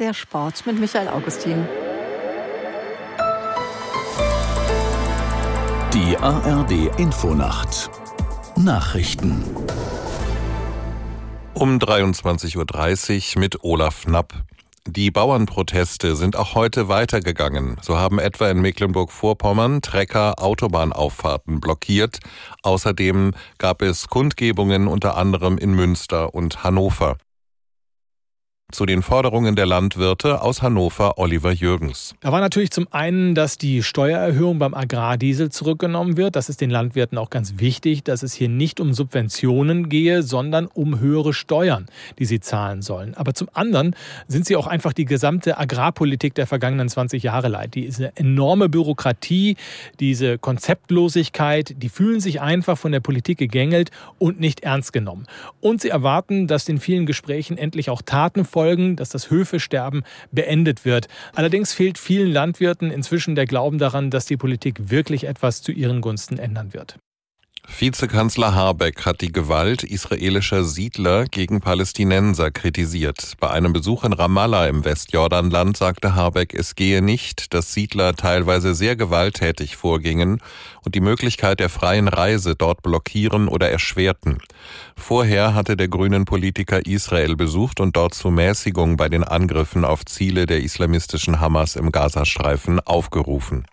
Der Sport mit Michael Augustin. Die ARD Infonacht Nachrichten um 23.30 Uhr mit Olaf Knapp. Die Bauernproteste sind auch heute weitergegangen. So haben etwa in Mecklenburg-Vorpommern Trecker Autobahnauffahrten blockiert. Außerdem gab es Kundgebungen unter anderem in Münster und Hannover. Zu den Forderungen der Landwirte aus Hannover Oliver Jürgens. Da war natürlich zum einen, dass die Steuererhöhung beim Agrardiesel zurückgenommen wird. Das ist den Landwirten auch ganz wichtig, dass es hier nicht um Subventionen gehe, sondern um höhere Steuern, die sie zahlen sollen. Aber zum anderen sind sie auch einfach die gesamte Agrarpolitik der vergangenen 20 Jahre leid. Diese enorme Bürokratie, diese Konzeptlosigkeit, die fühlen sich einfach von der Politik gegängelt und nicht ernst genommen. Und sie erwarten, dass den vielen Gesprächen endlich auch Taten folgen dass das Höfesterben beendet wird. Allerdings fehlt vielen Landwirten inzwischen der Glauben daran, dass die Politik wirklich etwas zu ihren Gunsten ändern wird. Vizekanzler Habeck hat die Gewalt israelischer Siedler gegen Palästinenser kritisiert. Bei einem Besuch in Ramallah im Westjordanland sagte Habeck, es gehe nicht, dass Siedler teilweise sehr gewalttätig vorgingen und die Möglichkeit der freien Reise dort blockieren oder erschwerten. Vorher hatte der grünen Politiker Israel besucht und dort zur Mäßigung bei den Angriffen auf Ziele der islamistischen Hamas im Gazastreifen aufgerufen.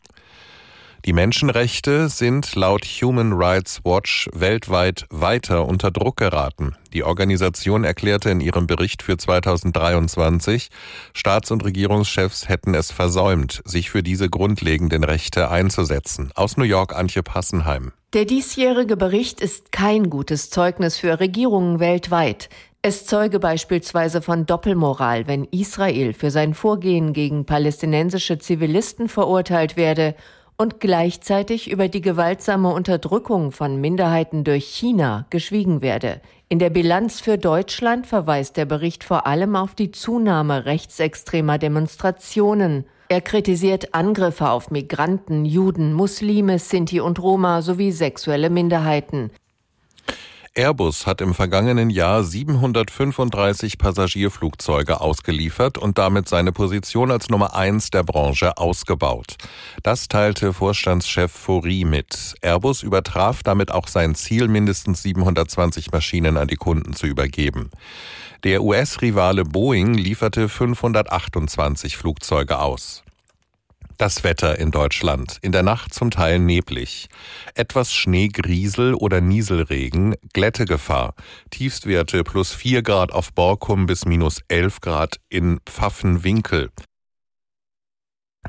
Die Menschenrechte sind laut Human Rights Watch weltweit weiter unter Druck geraten. Die Organisation erklärte in ihrem Bericht für 2023, Staats- und Regierungschefs hätten es versäumt, sich für diese grundlegenden Rechte einzusetzen. Aus New York Antje Passenheim. Der diesjährige Bericht ist kein gutes Zeugnis für Regierungen weltweit. Es zeuge beispielsweise von Doppelmoral, wenn Israel für sein Vorgehen gegen palästinensische Zivilisten verurteilt werde und gleichzeitig über die gewaltsame Unterdrückung von Minderheiten durch China geschwiegen werde. In der Bilanz für Deutschland verweist der Bericht vor allem auf die Zunahme rechtsextremer Demonstrationen. Er kritisiert Angriffe auf Migranten, Juden, Muslime, Sinti und Roma sowie sexuelle Minderheiten. Airbus hat im vergangenen Jahr 735 Passagierflugzeuge ausgeliefert und damit seine Position als Nummer eins der Branche ausgebaut. Das teilte Vorstandschef Fourie mit. Airbus übertraf damit auch sein Ziel, mindestens 720 Maschinen an die Kunden zu übergeben. Der US-Rivale Boeing lieferte 528 Flugzeuge aus. Das Wetter in Deutschland. In der Nacht zum Teil neblig. Etwas Schneegriesel oder Nieselregen, Glättegefahr. Tiefstwerte plus 4 Grad auf Borkum bis minus 11 Grad in Pfaffenwinkel.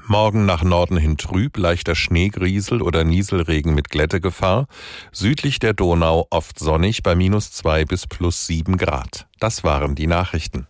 Morgen nach Norden hin trüb, leichter Schneegriesel oder Nieselregen mit Glättegefahr. Südlich der Donau oft sonnig bei minus 2 bis plus 7 Grad. Das waren die Nachrichten.